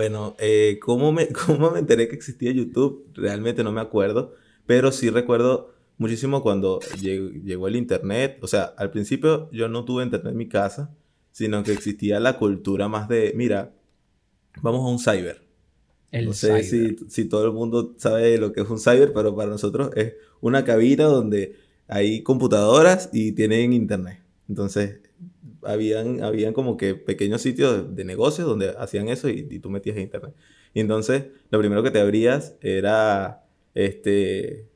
Bueno, eh, ¿cómo, me, ¿cómo me enteré que existía YouTube? Realmente no me acuerdo, pero sí recuerdo muchísimo cuando llegó el Internet. O sea, al principio yo no tuve Internet en mi casa, sino que existía la cultura más de, mira, vamos a un cyber. no sé si, si, todo el mundo sabe lo que es un cyber, pero para nosotros es una cabina donde hay computadoras y tienen internet. Entonces, habían, habían como que pequeños sitios de, negocios donde hacían eso y, tú metías internet. Y entonces, lo primero que te abrías era este,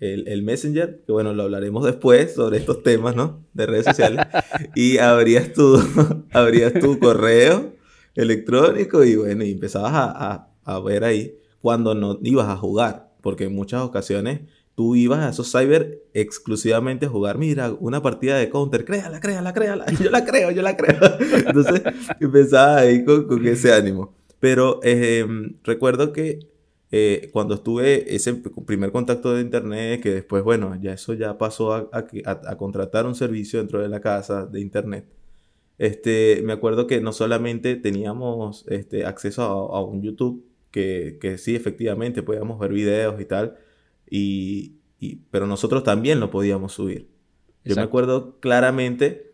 el, el, Messenger, que bueno, lo hablaremos después sobre estos temas, ¿no? De redes sociales. y abrías tu, abrías tu correo electrónico y bueno, y empezabas a, a, ver ahí cuando no ibas a jugar, porque en muchas ocasiones tú ibas a esos cyber exclusivamente a jugar, mira, una partida de counter, créala, créala, créala, yo la creo, yo la creo. Entonces empezaba ahí con, con ese ánimo. Pero em, recuerdo que eh, cuando estuve ese primer contacto de internet, que después, bueno, ya eso ya pasó a, a, contratar un servicio dentro de la casa de internet. Este, me acuerdo que no solamente teníamos este, acceso a, a un YouTube, que, que, sí, efectivamente, podíamos ver videos y tal, y, pero nosotros también lo podíamos subir. Yo me acuerdo claramente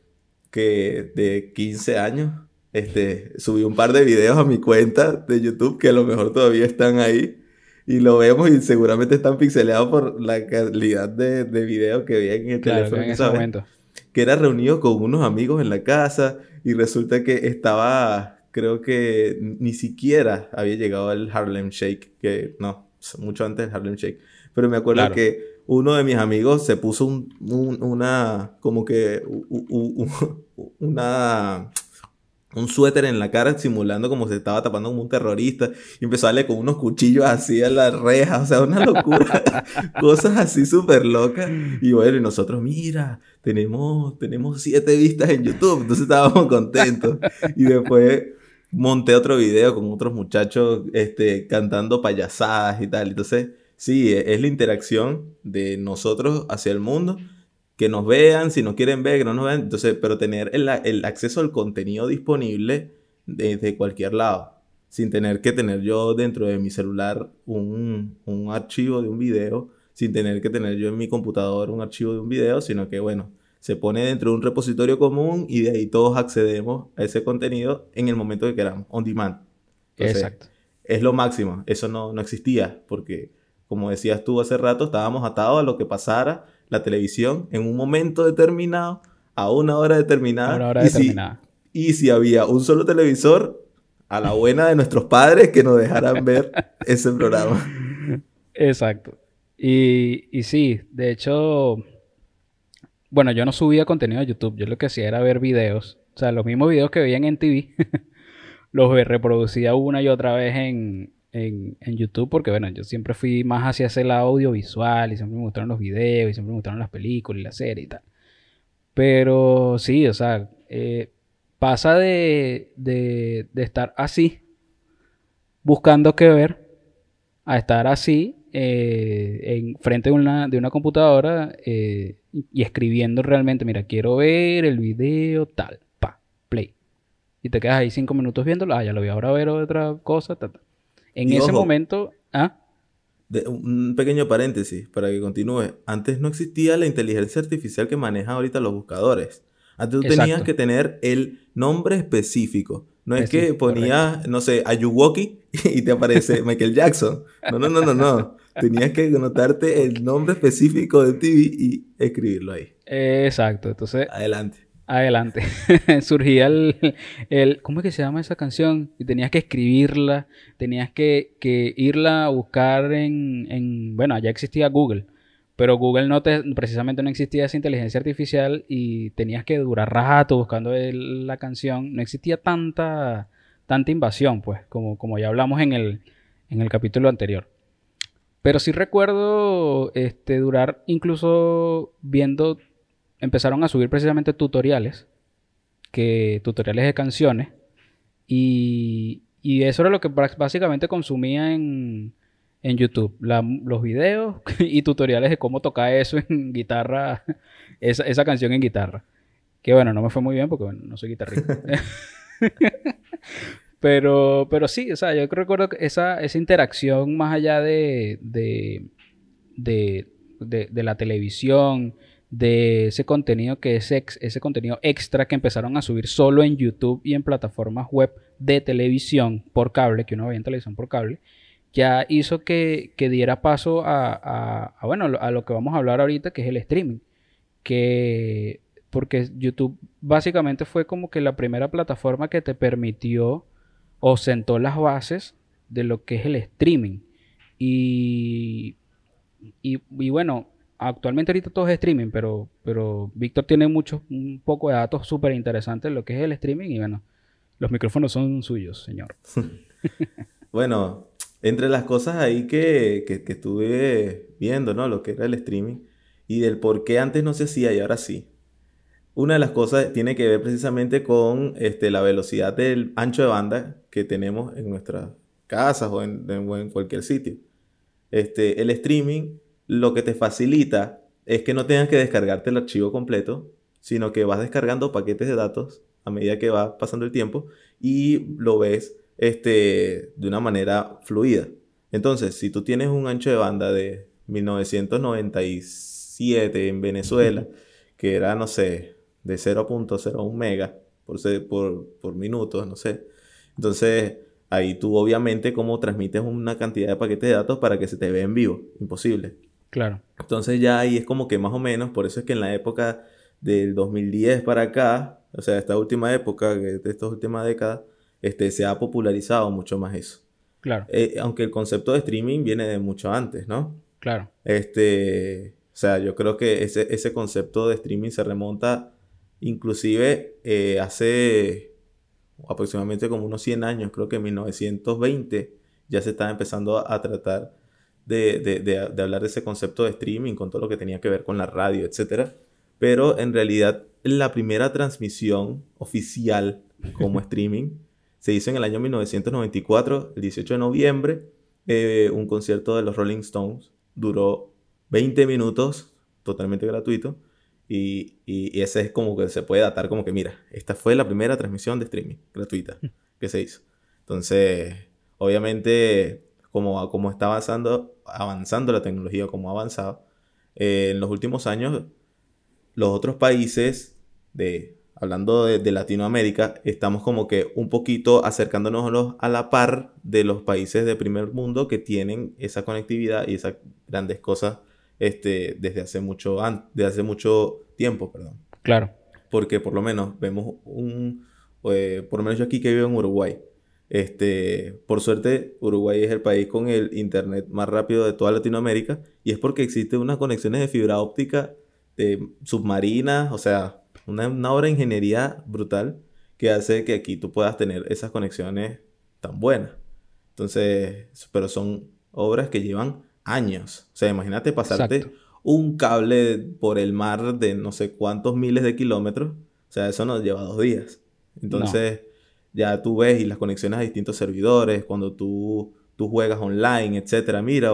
que de 15 años este, subí un par de videos a mi cuenta de YouTube que a lo mejor todavía están ahí. Y lo vemos y seguramente están pixeleados por la calidad de, de video que vi en el teléfono. En ese momento. Que era reunido con unos amigos en la casa y resulta que estaba, creo que ni siquiera había llegado al Harlem Shake, que no, mucho antes del Harlem Shake. Pero me acuerdo que uno de mis amigos se puso un, una, como que, una, un suéter en la cara simulando como se estaba tapando como un terrorista y empezó a darle con unos cuchillos así a las rejas, o sea, una locura, cosas así súper locas. Y bueno, y nosotros, mira, tenemos, tenemos siete vistas en YouTube, entonces estábamos contentos. Y después monté otro video con otros muchachos este, cantando payasadas y tal, entonces Sí, e, es la interacción de nosotros hacia el mundo. Que nos vean, si nos quieren ver, que no nos vean. Entonces, pero tener el, acceso al contenido disponible desde cualquier lado. Sin tener que tener yo dentro de mi celular un, archivo de un video. Sin tener que tener yo en mi computador un archivo de un video. Sino que, bueno, se pone dentro de un repositorio común y de ahí todos accedemos a ese contenido en el momento que queramos, on demand. Exacto. Es lo máximo. Eso no, no existía porque como decías tú hace rato, estábamos atados a lo que pasara la televisión en un momento determinado, a una hora determinada. Una hora y determinada. Si, y si había un solo televisor, a la buena de nuestros padres que nos dejaran ver ese programa. Exacto. Y, y sí, de hecho, bueno, yo no subía contenido a YouTube, yo lo que hacía era ver videos, o sea, los mismos videos que veían en TV, los reproducía una y otra vez en, en, YouTube porque, bueno, yo siempre fui más hacia ese lado audiovisual y siempre me gustaron los videos y siempre me gustaron las películas y la serie y tal. Pero sí, o sea, eh, pasa de, de, estar así, buscando qué ver, a estar así, eh, en frente de una, de una computadora eh, y escribiendo realmente, mira, quiero ver el video tal, pa, play. Y te quedas ahí cinco minutos viéndolo, ah, ya lo voy ahora a ver otra cosa, tal, tal. En ese momento, ¿ah? un pequeño paréntesis para que continúe. Antes no existía la inteligencia artificial que manejan ahorita los buscadores. Antes tú tenías que tener el nombre específico. No es que ponías, no sé, Ayuwoki y te aparece Michael Jackson. No, no, no, no, no. Tenías que anotarte el nombre específico de TV y escribirlo ahí. Exacto. Entonces. Adelante adelante. Surgía el, el, ¿Cómo es que se llama esa canción? Y tenías que escribirla, tenías que, que irla a buscar en, en, Bueno, ya existía Google, pero Google no te, precisamente no existía esa inteligencia artificial y tenías que durar rato buscando la canción. No existía tanta, tanta invasión, pues, como, como ya hablamos en el, en el capítulo anterior. Pero sí recuerdo este, durar incluso viendo empezaron a subir precisamente tutoriales, que, tutoriales de canciones, y, y eso era lo que básicamente consumía en, en YouTube, los videos y tutoriales de cómo tocar eso en guitarra, esa, esa, canción en guitarra. Que bueno, no me fue muy bien porque bueno, no soy guitarrista. Pero, pero sí, o sea, yo recuerdo que esa, esa interacción más allá de, de, de, de, la televisión, de ese contenido que es ese contenido extra que empezaron a subir solo en YouTube y en plataformas web de televisión por cable, que uno veía en televisión por cable, ya hizo que, que diera paso a, bueno, a lo que vamos a hablar ahorita, que es el streaming. Que porque YouTube básicamente fue como que la primera plataforma que te permitió o sentó las bases de lo que es el streaming. Y, y, bueno, actualmente ahorita todo es streaming, pero, pero Víctor tiene mucho, un poco de datos súper interesantes lo que es el streaming y bueno, los micrófonos son suyos, señor. bueno, entre las cosas ahí que, que, estuve viendo, ¿no? Lo que era el streaming y del por qué antes no se hacía y ahora sí. Una de las cosas tiene que ver precisamente con este, la velocidad del ancho de banda que tenemos en nuestras casas o en, en, cualquier sitio. Este, el streaming lo que te facilita es que no tengas que descargarte el archivo completo, sino que vas descargando paquetes de datos a medida que va pasando el tiempo y lo ves este, de una manera fluida. Entonces, si tú tienes un ancho de banda de 1997 en Venezuela, que era, no sé, de 0.01 mega por, por, por minuto, no sé. Entonces, ahí tú obviamente como transmites una cantidad de paquetes de datos para que se te vea en vivo. Imposible. Claro. Entonces ya ahí es como que más o menos, por eso es que en la época del 2010 para acá, o sea, esta última época, de estas últimas décadas, este, se ha popularizado mucho más eso. Claro. Eh, aunque el concepto de streaming viene de mucho antes, ¿no? Claro. Este, o sea, yo creo que ese, ese concepto de streaming se remonta Inclusive eh, hace aproximadamente como unos 100 años, creo que en 1920, ya se estaba empezando a, tratar de, hablar de ese concepto de streaming con todo lo que tenía que ver con la radio, etc. Pero en realidad la primera transmisión oficial como streaming se hizo en el año 1994, el 18 de noviembre, eh, un concierto de los Rolling Stones. Duró 20 minutos, totalmente gratuito. Y, y, ese es como que se puede datar como que, mira, esta fue la primera transmisión de streaming gratuita que se hizo. Entonces, obviamente, como, como está avanzando, avanzando la tecnología, como ha avanzado, eh, en los últimos años, los otros países, de, hablando de, de, Latinoamérica, estamos como que un poquito acercándonos a la par de los países de primer mundo que tienen esa conectividad y esas grandes cosas este, desde hace mucho, desde hace mucho tiempo, perdón. Claro. Porque por lo menos vemos un, eh, por lo menos yo aquí que vivo en Uruguay, este, por suerte, Uruguay es el país con el internet más rápido de toda Latinoamérica y es porque existen unas conexiones de fibra óptica de submarinas, o sea, una, una, obra de ingeniería brutal que hace que aquí tú puedas tener esas conexiones tan buenas. Entonces, pero son obras que llevan años. O sea, imagínate pasarte un cable por el mar de no sé cuántos miles de kilómetros. O sea, eso nos lleva dos días. Entonces, ya tú ves y las conexiones a distintos servidores, cuando tú, tú juegas online, etcétera. Mira,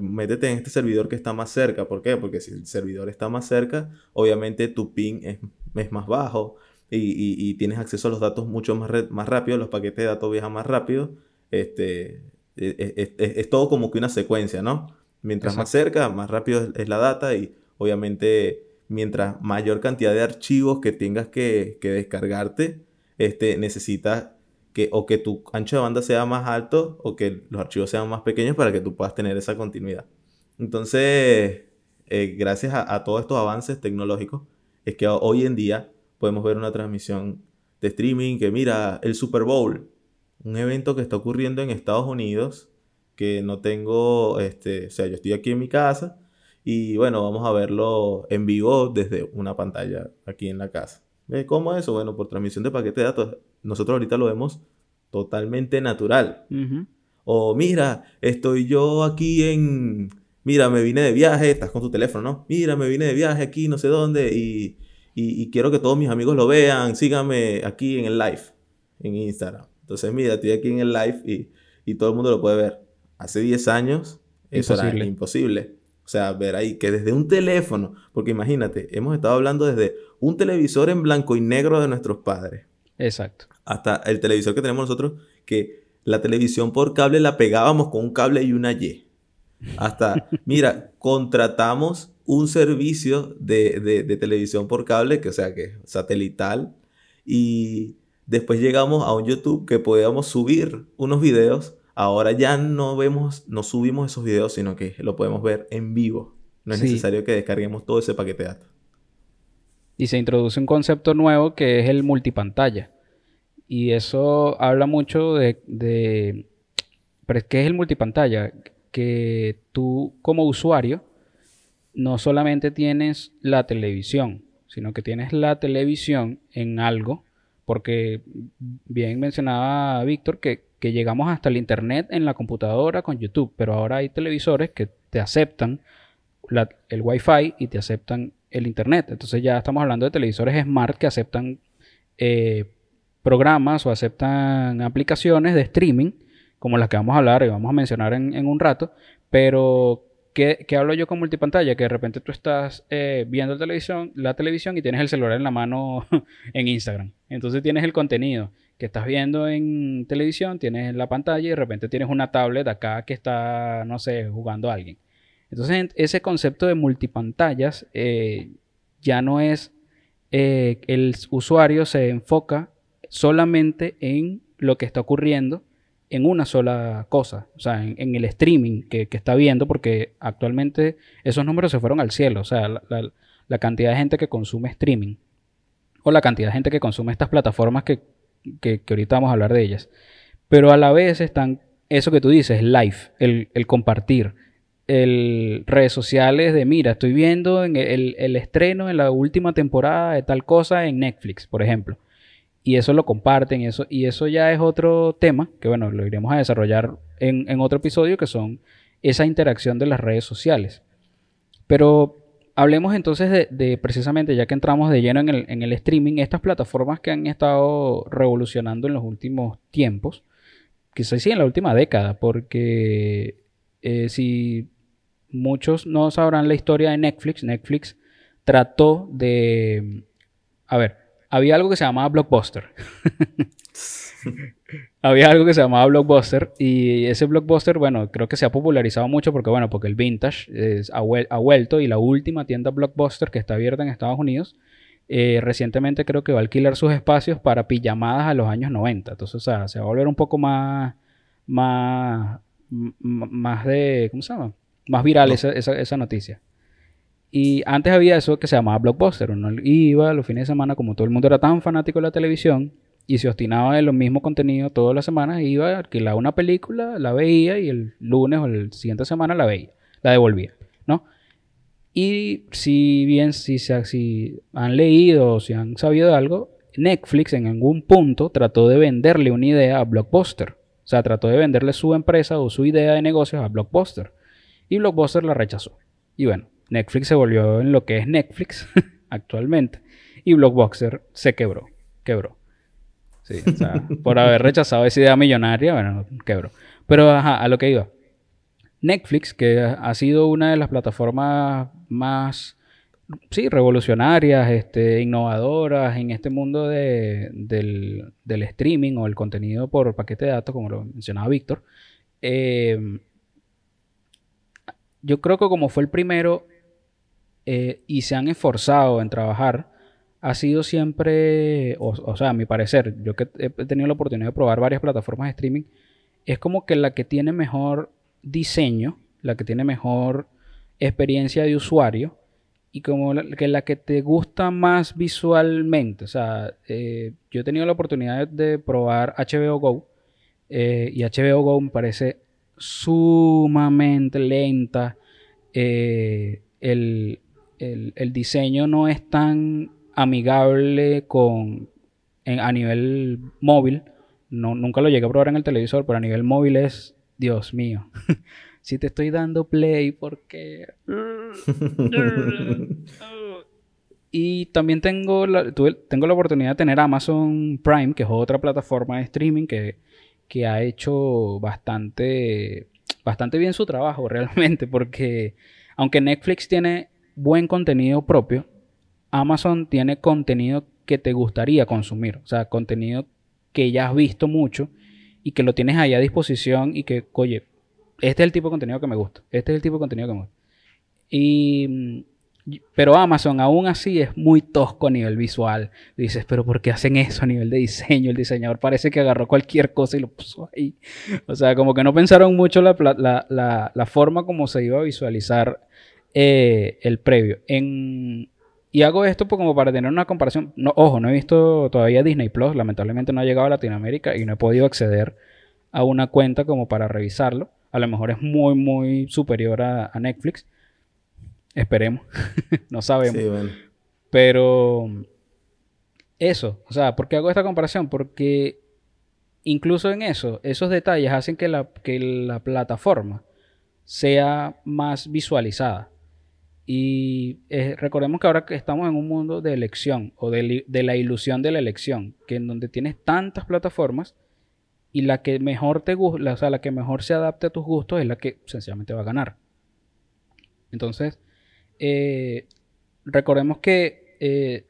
métete en este servidor que está más cerca. ¿Por qué? Porque si el servidor está más cerca, obviamente tu ping es, es más bajo y, y, tienes acceso a los datos mucho más, más rápido, los paquetes de datos viajan más rápido. Este, es, todo como que una secuencia, ¿no? Mientras más cerca, más rápido es, la data y obviamente mientras mayor cantidad de archivos que tengas que, descargarte, este, necesitas que o que tu ancho de banda sea más alto o que los archivos sean más pequeños para que tú puedas tener esa continuidad. Entonces, eh, gracias a, a, todos estos avances tecnológicos, es que hoy en día podemos ver una transmisión de streaming que mira el Super Bowl un evento que está ocurriendo en Estados Unidos, que no tengo, este, o sea, yo estoy aquí en mi casa y bueno, vamos a verlo en vivo desde una pantalla aquí en la casa. ¿Cómo es eso? Bueno, por transmisión de paquete de datos. Nosotros ahorita lo vemos totalmente natural. O mira, estoy yo aquí en... Mira, me vine de viaje, estás con tu teléfono, ¿no? Mira, me vine de viaje aquí, no sé dónde, y, y quiero que todos mis amigos lo vean. Síganme aquí en el live, en Instagram. Entonces, mira, estoy aquí en el live y, todo el mundo lo puede ver. Hace 10 años eso era imposible. O sea, ver ahí que desde un teléfono, porque imagínate, hemos estado hablando desde un televisor en blanco y negro de nuestros padres. Exacto. Hasta el televisor que tenemos nosotros, que la televisión por cable la pegábamos con un cable y una Y. Hasta, mira, contratamos un servicio de, televisión por cable, que o sea, que satelital, y después llegamos a un YouTube que podíamos subir unos videos. Ahora ya no vemos, no subimos esos videos, sino que lo podemos ver en vivo. No es necesario que descarguemos todo ese paquete de datos. Y se introduce un concepto nuevo que es el multipantalla. Y eso habla mucho de, de ¿qué es el multipantalla? Que tú como usuario no solamente tienes la televisión, sino que tienes la televisión en algo, porque bien mencionaba Víctor que, llegamos hasta el Internet en la computadora con YouTube, pero ahora hay televisores que te aceptan el Wi-Fi y te aceptan el Internet. Entonces ya estamos hablando de televisores smart que aceptan eh, programas o aceptan aplicaciones de streaming, como las que vamos a hablar y vamos a mencionar en, un rato, pero ¿qué, hablo yo con multipantalla? Que de repente tú estás eh, viendo la televisión y tienes el celular en la mano en Instagram. Entonces tienes el contenido que estás viendo en televisión, tienes la pantalla y de repente tienes una tablet acá que está, no sé, jugando a alguien. Entonces ese concepto de multipantallas eh, ya no es eh, el usuario se enfoca solamente en lo que está ocurriendo en una sola cosa, o sea, en, el streaming que, está viendo, porque actualmente esos números se fueron al cielo, o sea, la, cantidad de gente que consume streaming, o la cantidad de gente que consume estas plataformas que, que, ahorita vamos a hablar de ellas, pero a la vez están eso que tú dices, live, el, el compartir, el redes sociales de, mira, estoy viendo en el, el estreno en la última temporada de tal cosa en Netflix, por ejemplo y eso lo comparten eso, y eso ya es otro tema que bueno, lo iremos a desarrollar en, otro episodio que son esa interacción de las redes sociales. Pero hablemos entonces de, precisamente, ya que entramos de lleno en el, en el, streaming, estas plataformas que han estado revolucionando en los últimos tiempos, quizás sí en la última década, porque eh, si muchos no sabrán la historia de Netflix, Netflix trató de... A ver, había algo que se llamaba Blockbuster. había algo que se llamaba Blockbuster y ese Blockbuster, bueno, creo que se ha popularizado mucho porque, bueno, porque el vintage ha, vuelto y la última tienda Blockbuster que está abierta en Estados Unidos, eh, recientemente creo que va a alquilar sus espacios para pijamadas a los años 90. Entonces, o sea, se va a volver un poco más, más, más de, ¿cómo se llama? Más viral esa, esa noticia. Y antes había eso que se llamaba Blockbuster. Uno iba los fines de semana, como todo el mundo era tan fanático de la televisión y se obstinaba en los mismos contenidos todas las semanas, iba, alquilaba una película, la veía y el lunes o el siguiente semana la veía, la devolvía, ¿no? Y si bien si, si han leído o si han sabido algo, Netflix en algún punto trató de venderle una idea a Blockbuster. O sea, trató de venderle su empresa o su idea de negocios a Blockbuster. Y Blockbuster la rechazó. Y bueno, Netflix se volvió en lo que es Netflix actualmente. Y Blockbuster se quebró. Quebró. Sí, o sea, por haber rechazado esa idea millonaria, bueno, quebró. Pero ajá, a lo que iba. Netflix, que ha sido una de las plataformas más, sí, revolucionarias, este, innovadoras en este mundo del, streaming o el contenido por paquete de datos, como lo mencionaba Víctor. Eh, yo creo que como fue el primero, eh, y se han esforzado en trabajar ha sido siempre, o, sea, a mi parecer, yo que he tenido la oportunidad de probar varias plataformas de streaming, es como que la que tiene mejor diseño, la que tiene mejor experiencia de usuario y como la, que la que te gusta más visualmente. O sea, eh, yo he tenido la oportunidad de probar HBO Go eh, y HBO Go me parece sumamente lenta. el, el, diseño no es tan amigable con a nivel móvil. No, nunca lo llegué a probar en el televisor, pero a nivel móvil es, Dios mío. si te estoy dando play, porque... y también tengo la, tengo la oportunidad de tener Amazon Prime, que es otra plataforma de streaming que, que ha hecho bastante, bastante bien su trabajo realmente, porque aunque Netflix tiene buen contenido propio, Amazon tiene contenido que te gustaría consumir, o sea, contenido que ya has visto mucho y que lo tienes ahí a disposición y que, oye, este es el tipo de contenido que me gusta, este es el tipo de contenido que me gusta. Y pero Amazon aún así es muy tosco a nivel visual. Dices, pero ¿por qué hacen eso a nivel de diseño? El diseñador parece que agarró cualquier cosa y lo puso ahí. O sea, como que no pensaron mucho la, la, forma como se iba a visualizar eh, el previo. Y hago esto pues como para tener una comparación. No, ojo, no he visto todavía Disney Plus. Lamentablemente no ha llegado a Latinoamérica y no he podido acceder a una cuenta como para revisarlo. A lo mejor es muy, muy superior a Netflix. Esperemos. no sabemos. Pero eso, o sea, ¿por qué hago esta comparación? Porque incluso en eso, esos detalles hacen que la, que la plataforma sea más visualizada. Y eh, recordemos que ahora que estamos en un mundo de elección o de, de, la ilusión de la elección, que en donde tienes tantas plataformas y la que mejor te gusta, o sea, la que mejor se adapte a tus gustos es la que sencillamente va a ganar. Entonces, eh, recordemos que eh,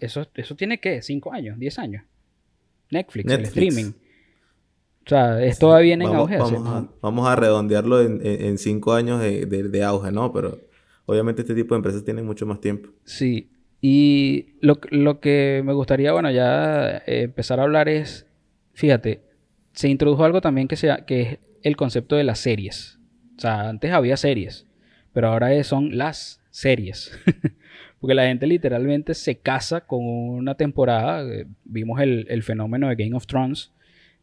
eso, eso tiene que, 5 años, 10 años. Netflix, el streaming. O sea, es todavía en auge. Vamos a, redondearlo en 5 años de, auge, ¿no? Pero obviamente este tipo de empresas tienen mucho más tiempo. Sí. Y lo, lo que me gustaría, bueno, ya eh, empezar a hablar es, fíjate, se introdujo algo también que, sea, que es el concepto de las series. O sea, antes había series, pero ahora son las series. Porque la gente literalmente se casa con una temporada. Eh, vimos el, fenómeno de Game of Thrones.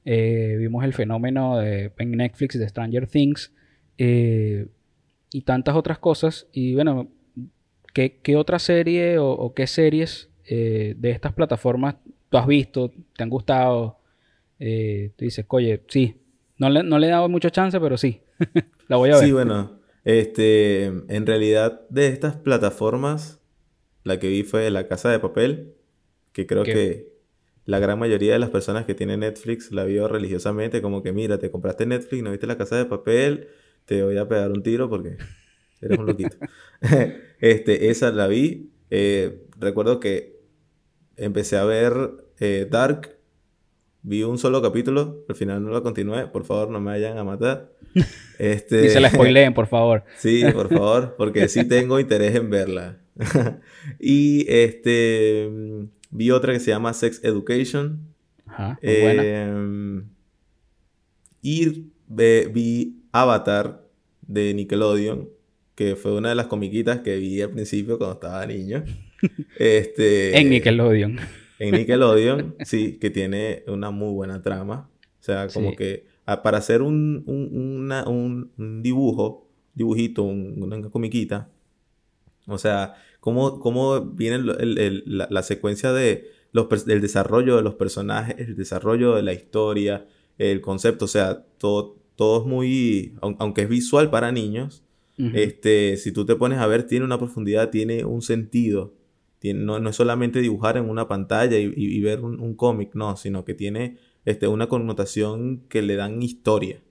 Eh, vimos el fenómeno de, en Netflix de Stranger Things. Y tantas otras cosas. Y bueno, ¿qué, otra serie o, qué series de estas plataformas tú has visto? ¿Te han gustado? tú dices, oye, sí. No le, no le he dado mucha chance, pero sí. la voy a ver. Sí, bueno. Este, en realidad, de estas plataformas, la que vi fue La Casa de Papel, que creo que la gran mayoría de las personas que tienen Netflix la vio religiosamente, como que mira, te compraste Netflix, no viste La Casa de Papel, te voy a pegar un tiro porque eres un loquito. este, esa la vi. Eh, recuerdo que empecé a ver eh, Dark Vi un solo capítulo, al final no lo continué. Por favor, no me vayan a matar. Este... y se la spoileen, por favor. sí, por favor, porque sí tengo interés en verla. y este vi otra que se llama Sex Education. Ajá, muy buena. Em, y vi Avatar de Nickelodeon, que fue una de las comiquitas que vi al principio cuando estaba niño. Este, en Nickelodeon en Nickelodeon, sí, que tiene una muy buena trama. O sea, como que para hacer un, un, dibujo, dibujito, una comiquita, o sea, cómo, cómo viene la, secuencia de los, del desarrollo de los personajes, el desarrollo de la historia, el concepto, o sea, todo, todo es muy, aunque es visual para niños, este, si tú te pones a ver, tiene una profundidad, tiene un sentido no, es solamente dibujar en una pantalla y, ver un, cómic, no, sino que tiene este, una connotación que le dan historia.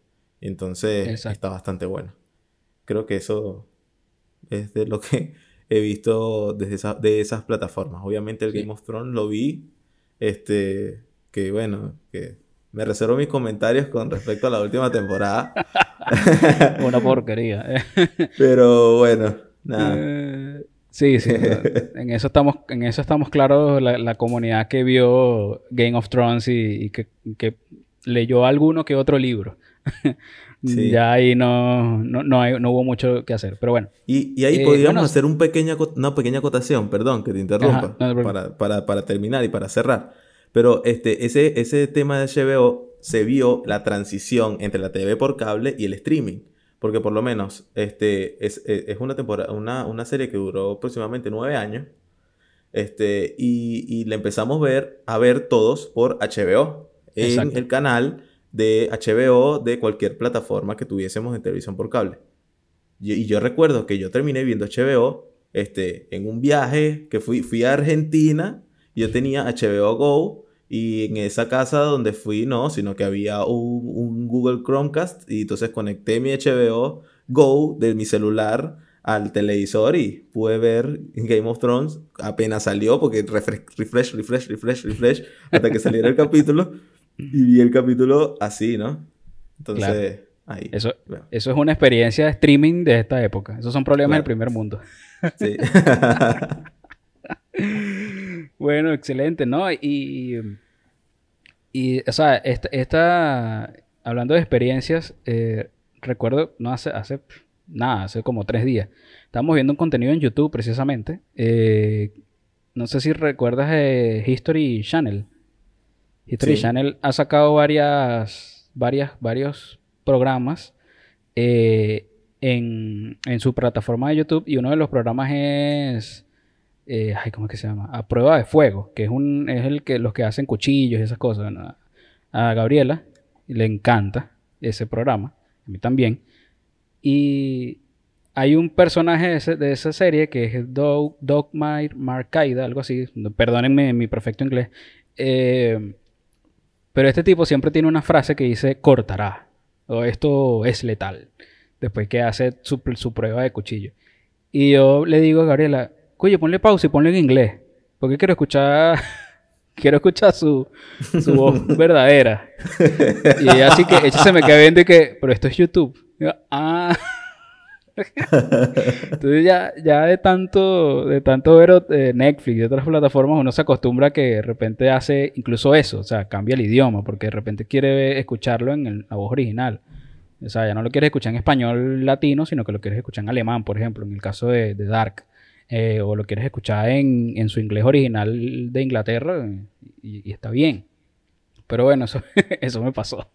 Entonces está bastante bueno. Creo que eso es de lo que he visto desde de esas plataformas. Obviamente el Game of Thrones lo vi, este, que bueno, que me reservo mis comentarios con respecto a la última temporada. Una porquería. Pero bueno, nada. Eh, Sí, sí. en eso estamos, en eso estamos claros la, comunidad que vio Game of Thrones y, que, leyó alguno que otro libro. Ya ahí no, no, no, hubo mucho que hacer, pero bueno. Y, ahí eh, podríamos hacer un pequeña, una pequeña acotación, perdón que te interrumpa, para, terminar y para cerrar. Pero este, ese, ese tema de HBO se vio la transición entre la TV por cable y el streaming. Porque por lo menos este, es, e, una, temporada, una, serie que duró aproximadamente nueve años. Este, y, y la empezamos ver, a ver todos por HBO. En el canal de HBO de cualquier plataforma que tuviésemos en televisión por cable. Y, yo recuerdo que yo terminé viendo HBO este, en un viaje que fui, fui a Argentina. Yo tenía HBO Go y en esa casa donde fui, no, sino que había un, Google Chromecast y entonces conecté mi HBO Go de mi celular al televisor y pude ver Game of Thrones apenas salió porque refresh, refresh, refresh, refresh, hasta que saliera el capítulo. Y vi el capítulo así, ¿no? Entonces, ahí. Eso, eso es una experiencia de streaming de esta época. Esos son problemas del primer mundo. Sí. bueno, excelente, ¿no? Y, y, o sea, esta, hablando de experiencias, eh, recuerdo, no hace, hace nada, hace como tres días, estábamos viendo un contenido en YouTube precisamente. Eh, no sé si recuerdas de History Channel. History Channel ha sacado varias, varias, varios programas eh, en, en, su plataforma de YouTube y uno de los programas es, eh, ay, ¿cómo es que se llama? A prueba de fuego, que es un, es el que los que hacen cuchillos y esas cosas. A Gabriela le encanta ese programa, a mí también. Y hay un personaje de, esa serie que es Dog, Marcaida, algo así. Perdónenme mi perfecto inglés. Eh, pero este tipo siempre tiene una frase que dice cortará. O esto es letal. Después que hace su, prueba de cuchillo. Y yo le digo a Gabriela, oye, ponle pausa y ponle en inglés. Porque quiero escuchar. quiero escuchar su, su voz verdadera. Y así que ella se me queda viendo y que, pero esto es YouTube. ah. Entonces ya, ya de tanto, de tanto ver eh, Netflix y otras plataformas, uno se acostumbra a que de repente hace incluso eso, o sea, cambia el idioma, porque de repente quiere escucharlo en la voz original. O sea, ya no lo quieres escuchar en español latino, sino que lo quieres escuchar en alemán, por ejemplo, en el caso de, Dark. Eh, o lo quieres escuchar en, su inglés original de Inglaterra y, está bien. Pero bueno, eso, eso me pasó.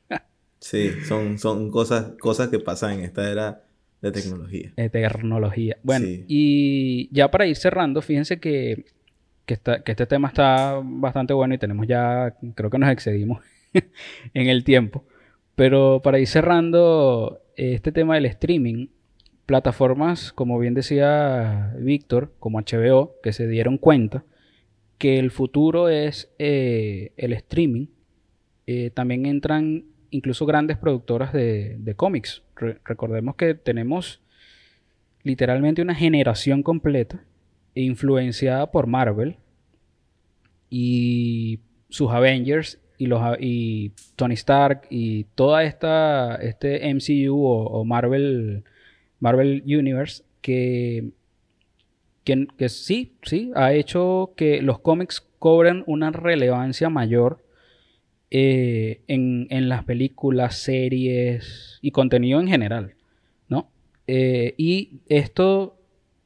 sí, son, son cosas, cosas que pasan en esta era de tecnología. De tecnología. Bueno, y ya para ir cerrando, fíjense que, que, este tema está bastante bueno y tenemos ya, creo que nos excedimos en el tiempo. Pero para ir cerrando este tema del streaming, plataformas, como bien decía Víctor, como HBO, que se dieron cuenta que el futuro es eh, el streaming, eh, también entran incluso grandes productoras de, cómics. recordemos que tenemos literalmente una generación completa influenciada por Marvel y sus Avengers y Tony Stark y toda esta este MCU o, Marvel Marvel Universe que, que, sí sí ha hecho que los cómics cobren una relevancia mayor eh, en, las películas, series y contenido en general, ¿no? Eh, y esto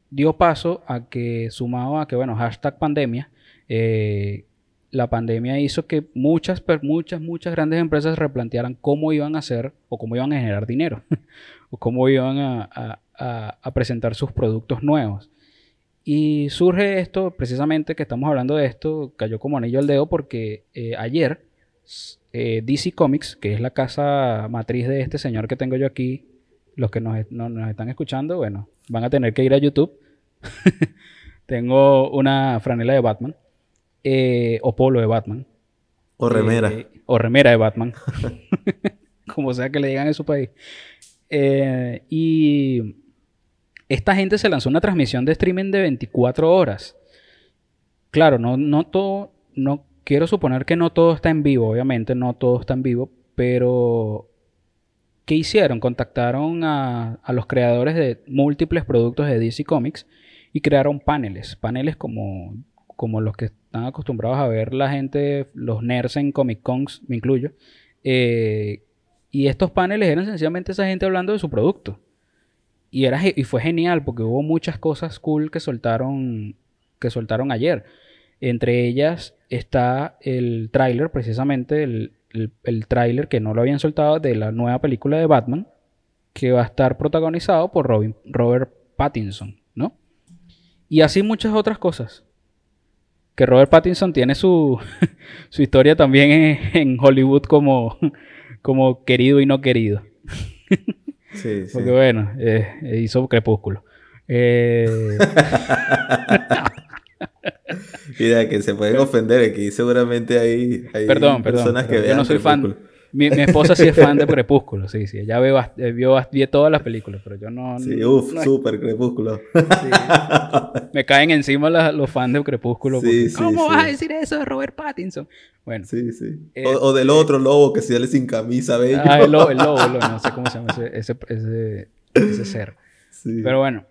dio paso a que, sumado a que, bueno, hashtag pandemia, eh, la pandemia hizo que muchas, muchas, muchas grandes empresas replantearan cómo iban a hacer o cómo iban a generar dinero o cómo iban a, presentar sus productos nuevos. Y surge esto, precisamente que estamos hablando de esto, cayó como anillo al dedo porque ayer eh, DC Comics, que es la casa matriz de este señor que tengo yo aquí, los que nos, están escuchando, bueno, van a tener que ir a YouTube. tengo una franela de Batman, eh, o polo de Batman. O remera. Eh, o remera de Batman. Como sea que le digan en su país. y esta gente se lanzó una transmisión de streaming de 24 horas. Claro, no, no todo, no quiero suponer que no todo está en vivo, obviamente no todo está en vivo, pero ¿qué hicieron? Contactaron a, los creadores de múltiples productos de DC Comics y crearon paneles, paneles como, como los que están acostumbrados a ver la gente, los nerds en Comic Cons, me incluyo. Eh, y estos paneles eran sencillamente esa gente hablando de su producto. Y, era, y fue genial porque hubo muchas cosas cool que soltaron, que soltaron ayer. Entre ellas está el tráiler, precisamente el, el, tráiler que no lo habían soltado de la nueva película de Batman, que va a estar protagonizado por Robin, Robert Pattinson, ¿no? Y así muchas otras cosas. Que Robert Pattinson tiene su, su historia también en, Hollywood como, como querido y no querido. Sí, sí. Porque bueno, eh, hizo Crepúsculo. Eh... Mira, que se pueden ofender, aquí seguramente hay, hay perdón, personas que vean. Yo no soy fan. Mi, mi esposa sí es fan de Crepúsculo, sí, sí. Ella eh, vio, vio todas las películas, pero yo no... Sí, uff, no- súper crepúsculo. sí. Me caen encima las- los fans de Crepúsculo. Sí, porque, sí, ¿Cómo vas a decir eso de Robert Pattinson? Bueno, Sí, sí. Eh, o, o del otro lobo que sale sin camisa, bello. ah, el lobo, el lobo, el lobo, no sé cómo se llama ese, ese, ese, ese ser. Sí. Pero bueno,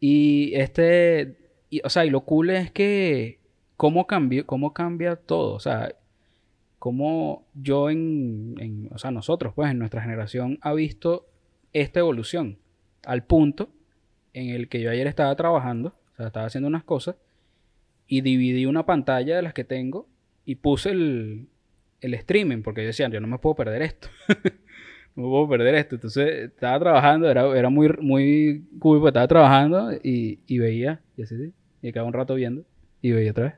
y este, y, o sea, y lo cool es que cómo cambió, cómo cambia todo, o sea, cómo yo en, en- o sea, nosotros, pues, en nuestra generación ha visto esta evolución al punto en el que yo ayer estaba trabajando, o sea, estaba haciendo unas cosas y dividí una pantalla de las que tengo y puse el, el streaming, porque yo decía, yo no me puedo perder esto. no me puedo perder esto. Entonces estaba trabajando, era, era muy, muy cool, porque estaba trabajando y, y veía, y así, sí, y quedaba un rato viendo, y veía otra vez.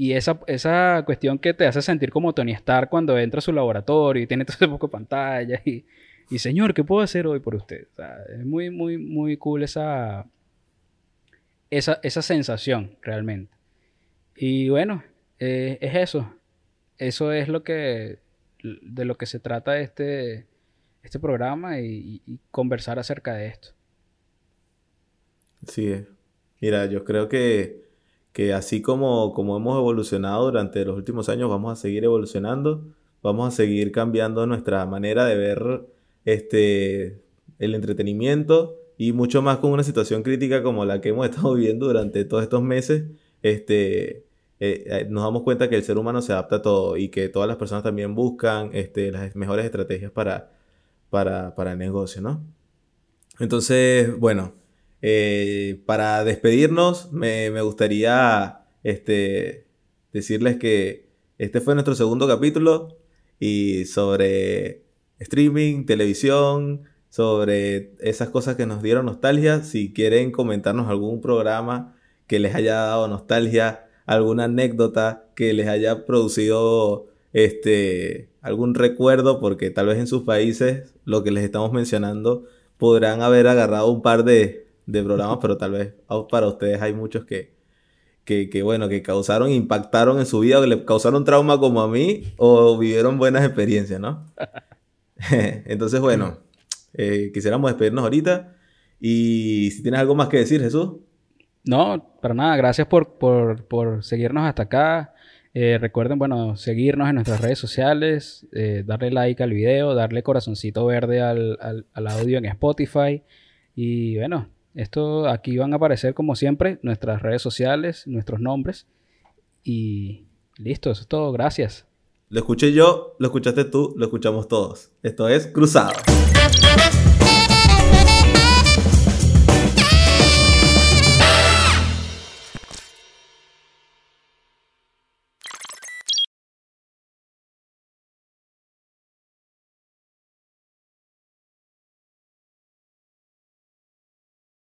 Y, esa, esa cuestión que te hace sentir como Tony Stark cuando entra a su laboratorio y tiene todo ese poco de pantalla y, y señor, ¿qué puedo hacer hoy por usted? Es muy, muy, muy cool esa, esa, esa sensación realmente. Y bueno, eh, es eso. Eso es lo que de lo que se trata este, este programa y, y conversar acerca de esto. Sí, eh. mira, yo creo que, que así como, como hemos evolucionado durante los últimos años, vamos a seguir evolucionando, vamos a seguir cambiando nuestra manera de ver este, el entretenimiento y mucho más con una situación crítica como la que hemos estado viviendo durante todos estos meses. Este, eh, eh, nos damos cuenta que el ser humano se adapta a todo y que todas las personas también buscan este, las mejores estrategias para, para, para el negocio, ¿no? Entonces, bueno, eh, para despedirnos, me, me gustaría este, decirles que este fue nuestro segundo capítulo y sobre streaming, televisión, sobre esas cosas que nos dieron nostalgia. Si quieren comentarnos algún programa que les haya dado nostalgia, alguna anécdota que les haya producido este, algún recuerdo, porque tal vez en sus países lo que les estamos mencionando podrán haber agarrado un par de, de programas, pero tal vez para ustedes hay muchos que, que, que, bueno, que causaron, impactaron en su vida, que le causaron trauma como a mí, o vivieron buenas experiencias, ¿no? Entonces, bueno, eh, quisiéramos despedirnos ahorita. Y si tienes algo más que decir, Jesús. No, para nada. Gracias por, por, por seguirnos hasta acá. Eh, recuerden, bueno, seguirnos en nuestras redes sociales, eh, darle like al video, darle corazoncito verde al, al, al, audio en Spotify. Y bueno, esto aquí van a aparecer como siempre nuestras redes sociales, nuestros nombres. Y listo, eso es todo. Gracias. Lo escuché yo, lo escuchaste tú, lo escuchamos todos. Esto es Cruzado.